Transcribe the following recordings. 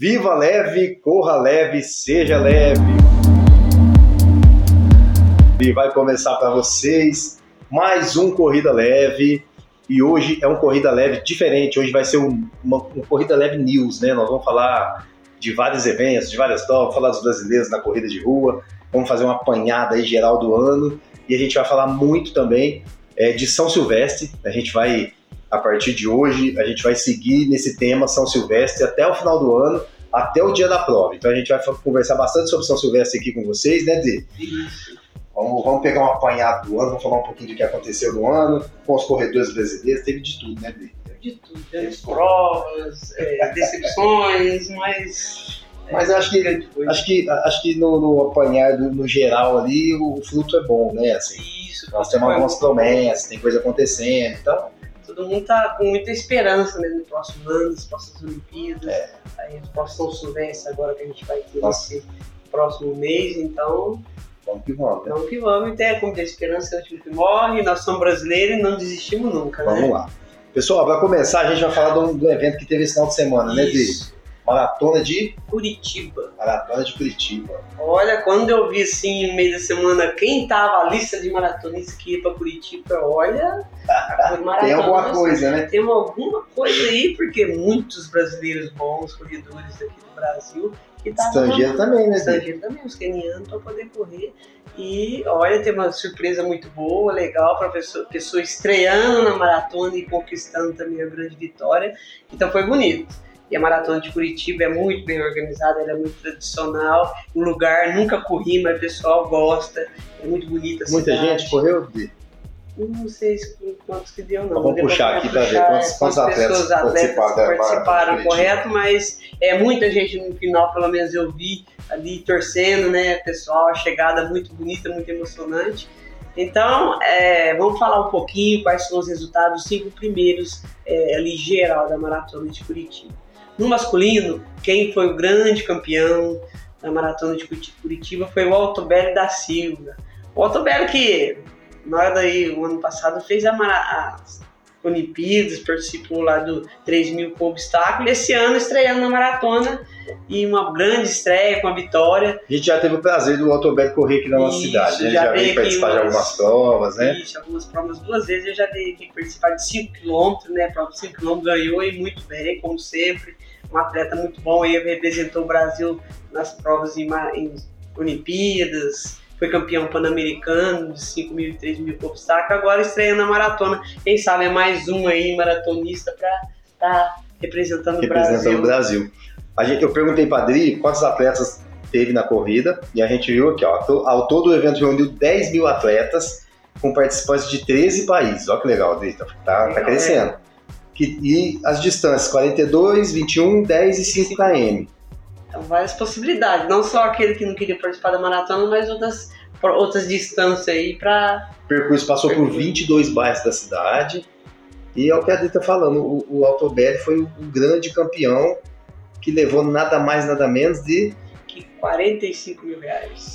Viva leve, corra leve, seja leve. E vai começar para vocês mais um Corrida Leve. E hoje é um Corrida Leve diferente. Hoje vai ser um, uma, um Corrida Leve News, né? Nós vamos falar de vários eventos, de várias provas, falar dos brasileiros na corrida de rua. Vamos fazer uma apanhada aí geral do ano. E a gente vai falar muito também é, de São Silvestre. A gente vai, a partir de hoje, a gente vai seguir nesse tema São Silvestre até o final do ano até o dia da prova. Então a gente vai conversar bastante sobre São Silvestre aqui com vocês, né, Dê? Isso. Vamos, vamos pegar um apanhado do ano, vamos falar um pouquinho do que aconteceu no ano, com os corredores brasileiros, teve de tudo, né, Dê? Teve de tudo, teve provas, é, decepções, mas. Mas acho que, acho que, acho que no, no apanhado, no geral ali, o fruto é bom, né? Assim, Isso. nós temos algumas promessas, tem coisa acontecendo, então todo mundo tá com muita esperança né, no próximo ano, nas próximas Olimpíadas, É. aí próximos São Silvestre agora que a gente vai ter Nossa. nesse próximo mês, então vamos que vamos, né? vamos que vamos, e ter como ter esperança é o time que morre, nós somos brasileiros e não desistimos nunca, né? Vamos lá. Pessoal, para começar, a gente vai falar do, do evento que teve esse final de semana, né? Isso. Maratona de Curitiba. Maratona de Curitiba. Olha, quando eu vi assim, no meio da semana, quem tava a lista de maratonistas que ia pra Curitiba, olha, Tem alguma coisa, né? Tem alguma coisa aí, porque muitos brasileiros bons, corredores daqui do Brasil, que estavam Estrangeiro também, né, estrangeiro também, os kenianos para poder correr. E olha, tem uma surpresa muito boa, legal para pessoa, pessoa estreando na maratona e conquistando também a grande vitória. Então foi bonito. E a maratona de Curitiba é muito bem organizada, ela é muito tradicional. O lugar nunca corri, mas o pessoal gosta. É muito bonita a Muita cidade. gente correu, Dê? Não sei se- quantos que deu, não. Vamos Depois puxar aqui pra ver quantos- é, quantos atletas pessoas, atletas participaram participaram, correto, mas é muita gente no final, pelo menos eu vi ali torcendo, né, pessoal, a chegada muito bonita, muito emocionante. Então, é, vamos falar um pouquinho quais são os resultados, os cinco primeiros é, ali geral da Maratona de Curitiba. No masculino, quem foi o grande campeão da Maratona de Curiti- Curitiba foi o Altobelli da Silva. O Altobelli que nós aí, o ano passado, fez a mara- as Olimpíadas, participou lá do 3 mil com obstáculo, e esse ano estreando na maratona e uma grande estreia com a vitória. A gente já teve o prazer do Autobel correr aqui na nossa Isso, cidade, né? já Já, veio participar de umas- algumas provas, né? Isso, algumas provas duas vezes eu já dei aqui participar de 5 km, né? Prova de 5 km ganhou e muito bem, como sempre. Um atleta muito bom, ele representou o Brasil nas provas em, em Olimpíadas, foi campeão pan-americano de 5 mil e 3 mil obstáculo, agora estreando na maratona. Quem sabe é mais um aí maratonista para estar representando, Representando o o Brasil. A gente, eu perguntei pra Adri quantos atletas teve na corrida e a gente viu aqui, ó. Ao todo o evento reuniu 10 mil atletas com participantes de 13 países. Olha que legal, Adri, tá, tá, tá Legal, crescendo. Que- e as distâncias, 42, 21, 10 e 5 km. Então, várias possibilidades, não só aquele que não queria participar da maratona, mas outras, outras distâncias aí para O percurso passou por 22 bairros da cidade. E é o que a Adri tá falando, o, o Altobelli foi o, o grande campeão que levou nada mais, nada menos de que 45 mil reais.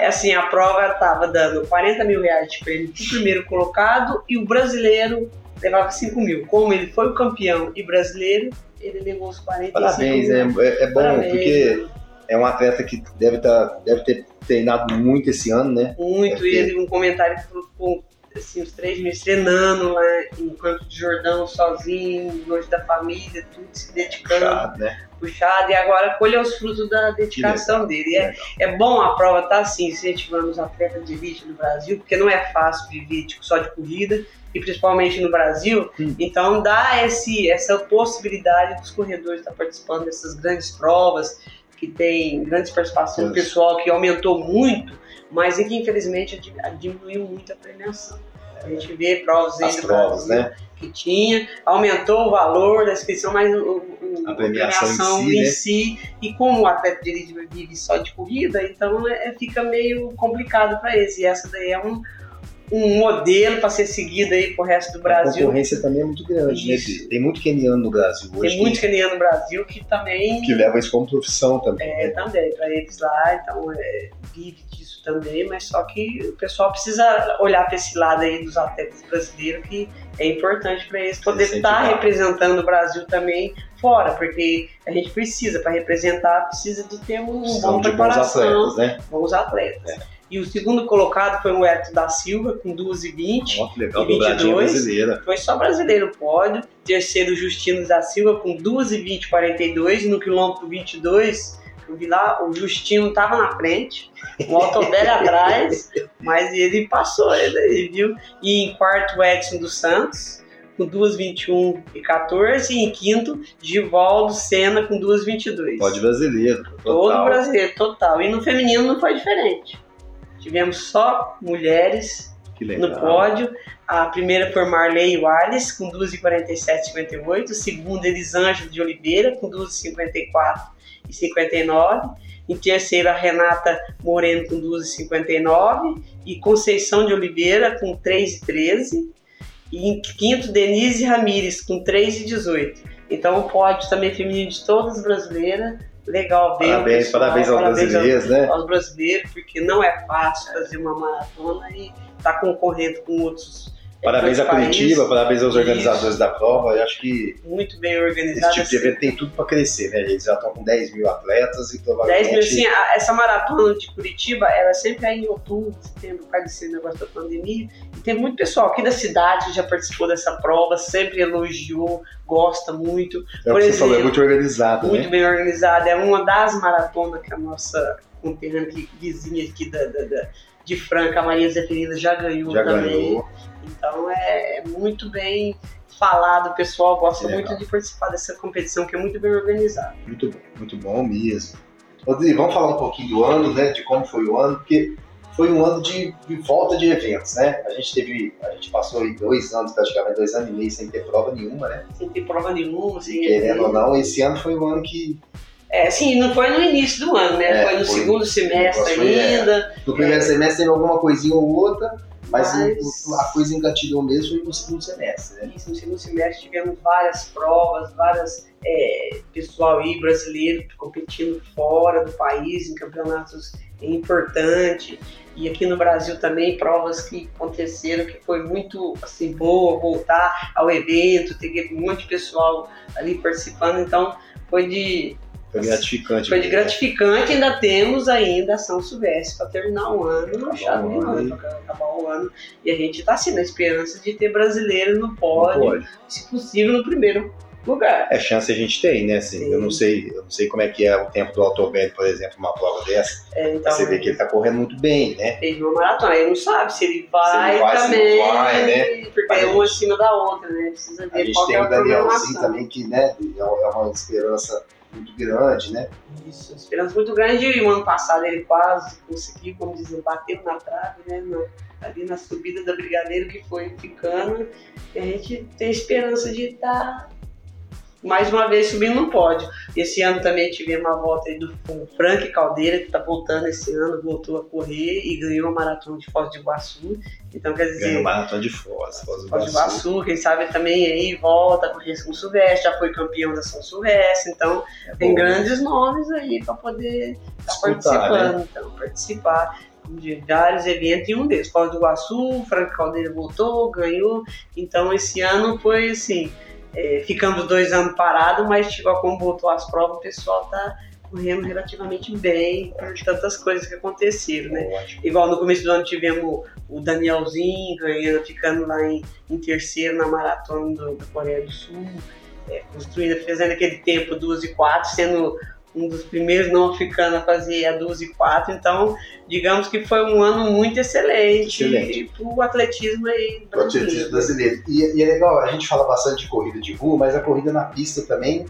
é assim, a prova tava dando 40 mil reais de prêmio pro primeiro colocado e o brasileiro levava 5 mil. Como ele foi o campeão e brasileiro, ele levou os 45 Parabéns, é, mil. é, é bom, Parabéns, porque é um atleta que deve, tá, deve ter treinado muito esse ano, né? Muito, É e ele, um comentário que falou com assim, os três meses treinando lá em Campo de Jordão, sozinho, longe da família, tudo se dedicando. Chato, né? puxado e agora colher os frutos da dedicação dele. É, é bom a prova estar assim, incentivando os atletas de elite no Brasil, porque não é fácil viver tipo, só de corrida, e principalmente no Brasil. Hum. Então dá esse, essa possibilidade dos corredores estar participando dessas grandes provas, que tem grandes participação do pessoal, que aumentou muito, mas e que infelizmente di- diminuiu muito a premiação. A gente vê provas aí As do provas, Brasil né? que tinha, aumentou o valor da inscrição, mas o, o- A premiação em si, em né? si, e como o atleta elite vive só de corrida, então é, fica meio complicado para eles. E essa daí é um, um modelo para ser seguido aí pro resto do A Brasil. concorrência também é muito grande, né? Isso. Tem muito keniano no Brasil hoje Tem muito keniano no Brasil que também que, que leva isso como profissão também. é né? também para eles lá, então é, vive disso também, mas só que o pessoal precisa olhar para esse lado aí dos atletas brasileiros que é importante para eles poder estar Incentivar. representando o Brasil também fora, porque a gente precisa, para representar, precisa de ter um São bom de bons preparação, atletas, né? bons atletas. É. E o segundo colocado foi o Hector da Silva, com 2,20. Ó, que legal, E dobradinha 22. brasileira. Foi só brasileiro pódio. Terceiro, Justino da Silva, com 2,20,42. E no quilômetro 22, eu vi lá, o Justino tava na frente, o Autobelli atrás, mas ele passou ele aí, viu? E em quarto, o Edson dos Santos, com 2,21 e 14. E em quinto, Givaldo Senna, com 2,22. Pódio brasileiro. Todo Total. brasileiro, total. E no feminino não foi diferente. Tivemos só mulheres no pódio. A primeira foi Marley Wallace, com 2,47,58. A segunda, Elisângela de Oliveira, com 2,54 e 59. Em terceiro, a Renata Moreno, com 2,59. E Conceição de Oliveira, com 3,13. E em quinto, Denise Ramires, com 3,18. Então, o pódio também feminino de todas as brasileiras. Legal ver. Parabéns, parabéns aos parabéns aos- brasileiros, né? aos brasileiros, porque não é fácil fazer uma maratona e estar concorrendo com outros. É, Parabéns a. Curitiba, parabéns aos Isso. organizadores da prova. Eu acho que Muito bem esse organizado. tipo de evento tem tudo para crescer, né? Eles já estão com 10 mil atletas e 10 provavelmente. mil, assim, a- essa maratona de Curitiba, ela sempre é em outubro, setembro, por causa desse negócio da pandemia. E tem muito pessoal aqui da cidade que já participou dessa prova, sempre elogiou, gosta muito. é por que você falou, é exemplo, muito organizado, muito né? bem organizada. É uma das maratonas que a nossa conterrânea vizinha aqui da, da- da- de Franca, a Maria Zeferina, já ganhou Já também. ganhou. Então é muito bem falado, o pessoal gosta legal. muito de participar dessa competição que é muito bem organizada. Muito bom, muito bom mesmo. Rodrigo, vamos falar um pouquinho do ano, né? De como foi o ano, porque foi um ano de, de volta de eventos, né? A gente teve, a gente passou aí dois anos, praticamente dois anos e meio sem ter prova nenhuma, né? Sem ter prova nenhuma, sem Querendo ou não, esse ano foi um ano que É, sim, não foi no início do ano, né? É, foi no foi- segundo semestre foi, é. ainda. no primeiro semestre teve alguma coisinha ou outra, mas, Mas- a coisa engatilhou mesmo foi no segundo semestre, né? Isso, no segundo semestre tivemos várias provas, várias é, pessoal aí brasileiro competindo fora do país em campeonatos importantes e aqui no Brasil também provas que aconteceram que foi muito assim boa voltar ao evento, teve um monte de pessoal ali participando, então foi de Foi gratificante. foi de gratificante, ainda temos ainda a São Silvestre para terminar o ano, Acabar chave de para acabar o ano. E a gente está assim, na esperança de ter brasileiros no pódio, pode. se possível, no primeiro lugar. É chance a gente tem, né? Assim, Sim. eu não sei, eu não sei como é que é o tempo do Autobelli, por exemplo, uma prova dessa. É, então, Você vê que ele tá correndo muito bem, né? fez uma maratona. Ele não sabe se ele vai, Se ele vai, se não também, vai, né? porque é a uma gente- acima da outra, né? Precisa A ver gente qual tem é o a Danielzinho também, que né, é uma esperança muito grande, né? Isso, esperança muito grande. E o ano passado ele quase conseguiu, como dizer, bateu na trave, né? no- ali na subida da Brigadeiro que foi ficando. E a gente tem esperança de estar mais uma vez subindo no pódio. Esse ano também tivemos a volta do Frank Caldeira, que está voltando esse ano, voltou a correr e ganhou a maratona de Foz do Iguaçu. Então, quer dizer, Ganhou maratona de Foz, Foz do Foz do Iguaçu. Iguaçu, quem sabe também aí volta a correr São Silvestre, já foi campeão da São Silvestre, então É tem bom. grandes nomes aí para poder estar Disputar, participando, então, participar de vários eventos e um deles, Foz do Iguaçu, Franco Caldeira voltou, ganhou, então esse ano foi assim, é, ficamos dois anos parados, mas tipo, como voltou as provas, o pessoal tá correndo relativamente bem por tantas coisas que aconteceram, né? Ótimo. Igual no começo do ano tivemos o Danielzinho ganhando, ficando lá em, em terceiro na maratona do, da Coreia do Sul, é, construindo, fazendo aquele tempo 2 e 4, sendo um dos primeiros não africanos a fazer a 12 e 4, então digamos que foi um ano muito excelente, Excelente. para o atletismo aí O atletismo brasileiro. E, e é legal, a gente fala bastante de corrida de rua, mas a corrida na pista também,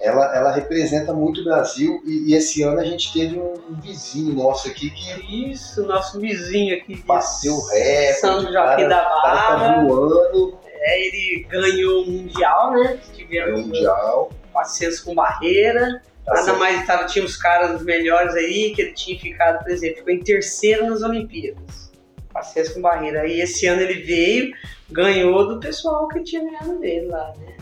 ela, ela representa muito o Brasil. E, e esse ano a gente teve um, um vizinho nosso aqui que Isso, nosso vizinho aqui bateu o recorde. São o Joaquim da O tá Barra, voando é, ele ganhou o Mundial, né? Tivemos Mundial. 400 com barreira, Tá Nada certo. mais tava, tinha os caras melhores aí, que ele tinha ficado, por exemplo, ficou em terceiro nas Olimpíadas. Passeio com barreira. Aí esse ano ele veio, ganhou do pessoal que tinha ganhado dele lá, né?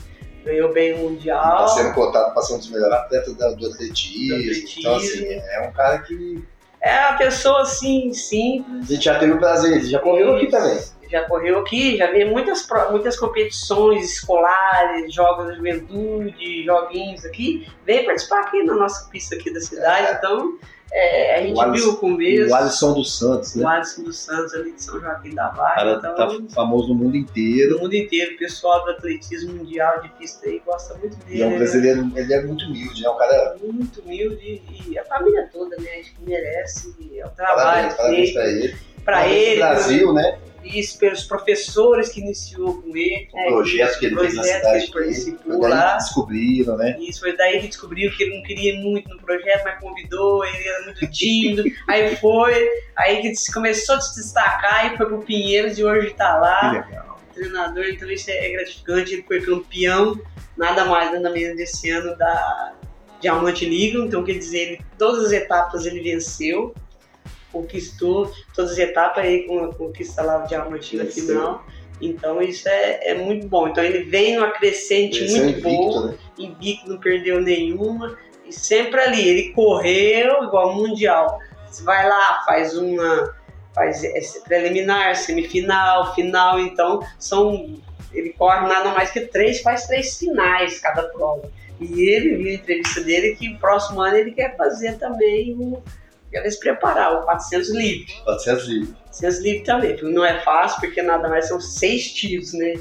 Ganhou bem o Mundial. Está sendo cotado para ser um dos melhores atletas do atletismo. Do atletismo. Então, assim, é um cara que É uma pessoa assim, a simples. gente já teve o prazer, ele já correu aqui também. Já correu aqui, já vi muitas, muitas competições escolares, jogos da juventude, joguinhos aqui. Veio participar aqui na nossa pista aqui da cidade, é. então é, a gente Alisson, viu o começo. O Alisson dos Santos, né? O Alisson dos Santos ali de São Joaquim da Barra. Cara, então, tá famoso no mundo inteiro. No mundo inteiro, o pessoal do atletismo mundial de pista aí gosta muito dele. E é um né? brasileiro, né? ele é muito humilde, é um cara. Muito humilde e a família toda, né? Acho que merece. É o trabalho. Parabéns, parabéns pra ele. Pra ele. Brasil, né? Isso pelos professores que iniciou com ele. O né, projeto que ele fez na cidade. Que ele foi daí que descobriram, né? Isso, foi daí que descobriram que ele não queria muito no projeto, mas convidou, ele era muito tímido. aí foi, aí que começou a se destacar e foi pro Pinheiros e hoje tá lá. Que legal. Treinador, então isso é gratificante. Ele foi campeão, nada mais, nada menos desse ano da Diamante Liga. Então, quer dizer, ele, todas as etapas ele venceu conquistou todas as etapas aí com a conquista lá do diamante na final. Então isso é, é muito bom. Então ele vem numa crescente Esse muito é boa, né? invicto, não perdeu nenhuma. E sempre ali, ele correu igual mundial. Você vai lá, faz uma. faz preliminar, semifinal, final, então são. Ele corre nada mais que três, faz três finais cada prova. E ele viu a entrevista dele que o próximo ano ele quer fazer também o quer se preparar, o 400 livre. 400 livre. 400 livre também, não é fácil, porque nada mais são seis tiros, né?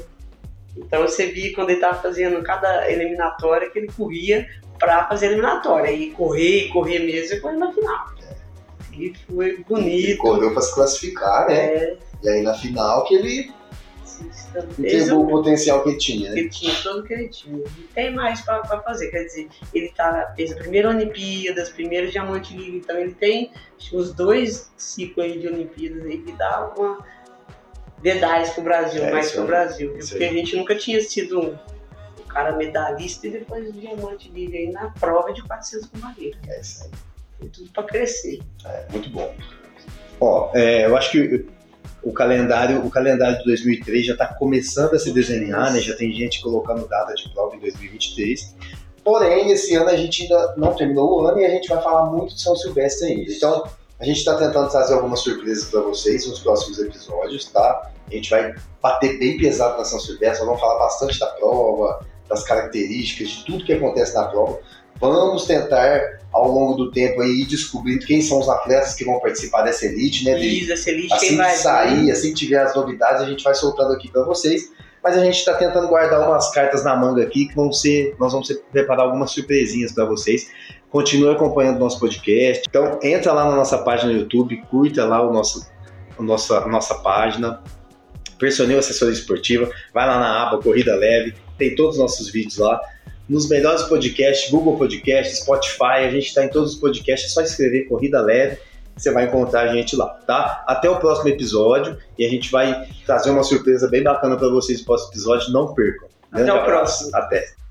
Então você via quando ele estava fazendo cada eliminatória que ele corria para fazer a eliminatória. E correr, correr mesmo e correr na final. E foi bonito. Ele correu para se classificar, né? É. E aí na final que ele entregou o potencial que ele tinha, né? Ele tinha tudo o que ele tinha. E tem mais para fazer, quer dizer, ele tá, fez a primeira Olimpíadas, primeiro Diamante Liga, então ele tem uns dois ciclos de Olimpíadas aí que dá uma medalhas pro Brasil, é, mais pro Brasil. Porque a gente nunca tinha sido um, um cara medalhista e depois o Diamante Liga aí na prova de 400 com barreira. É isso aí. Tem tudo para crescer. É, muito bom. Ó, é, eu acho que o calendário, o calendário de 2003 já está começando a se desenhar, né? Já tem gente colocando data de prova em 2023. Porém, esse ano a gente ainda não terminou o ano e a gente vai falar muito de São Silvestre ainda. Então, a gente está tentando trazer algumas surpresas para vocês nos próximos episódios, tá? A gente vai bater bem pesado na São Silvestre, vamos falar bastante da prova, das características, de tudo que acontece na prova. Vamos tentar ao longo do tempo aí descobrindo quem são os atletas que vão participar dessa elite, né? Isso, essa elite assim que sair, assim que tiver as novidades, a gente vai soltando aqui para vocês. Mas a gente está tentando guardar umas cartas na manga aqui que vão ser, nós vamos preparar algumas surpresinhas para vocês. Continue acompanhando o nosso podcast. Então entra lá na nossa página no YouTube, curta lá o nosso, a nossa, a nossa página. Personil Assessoria Esportiva, vai lá na aba Corrida Leve, tem todos os nossos vídeos lá nos melhores podcasts, Google Podcast, Spotify, a gente está em todos os podcasts, é só escrever Corrida Leve, você vai encontrar a gente lá, tá? Até o próximo episódio e a gente vai trazer uma surpresa bem bacana para vocês no próximo episódio, não percam. Até o próximo. Até.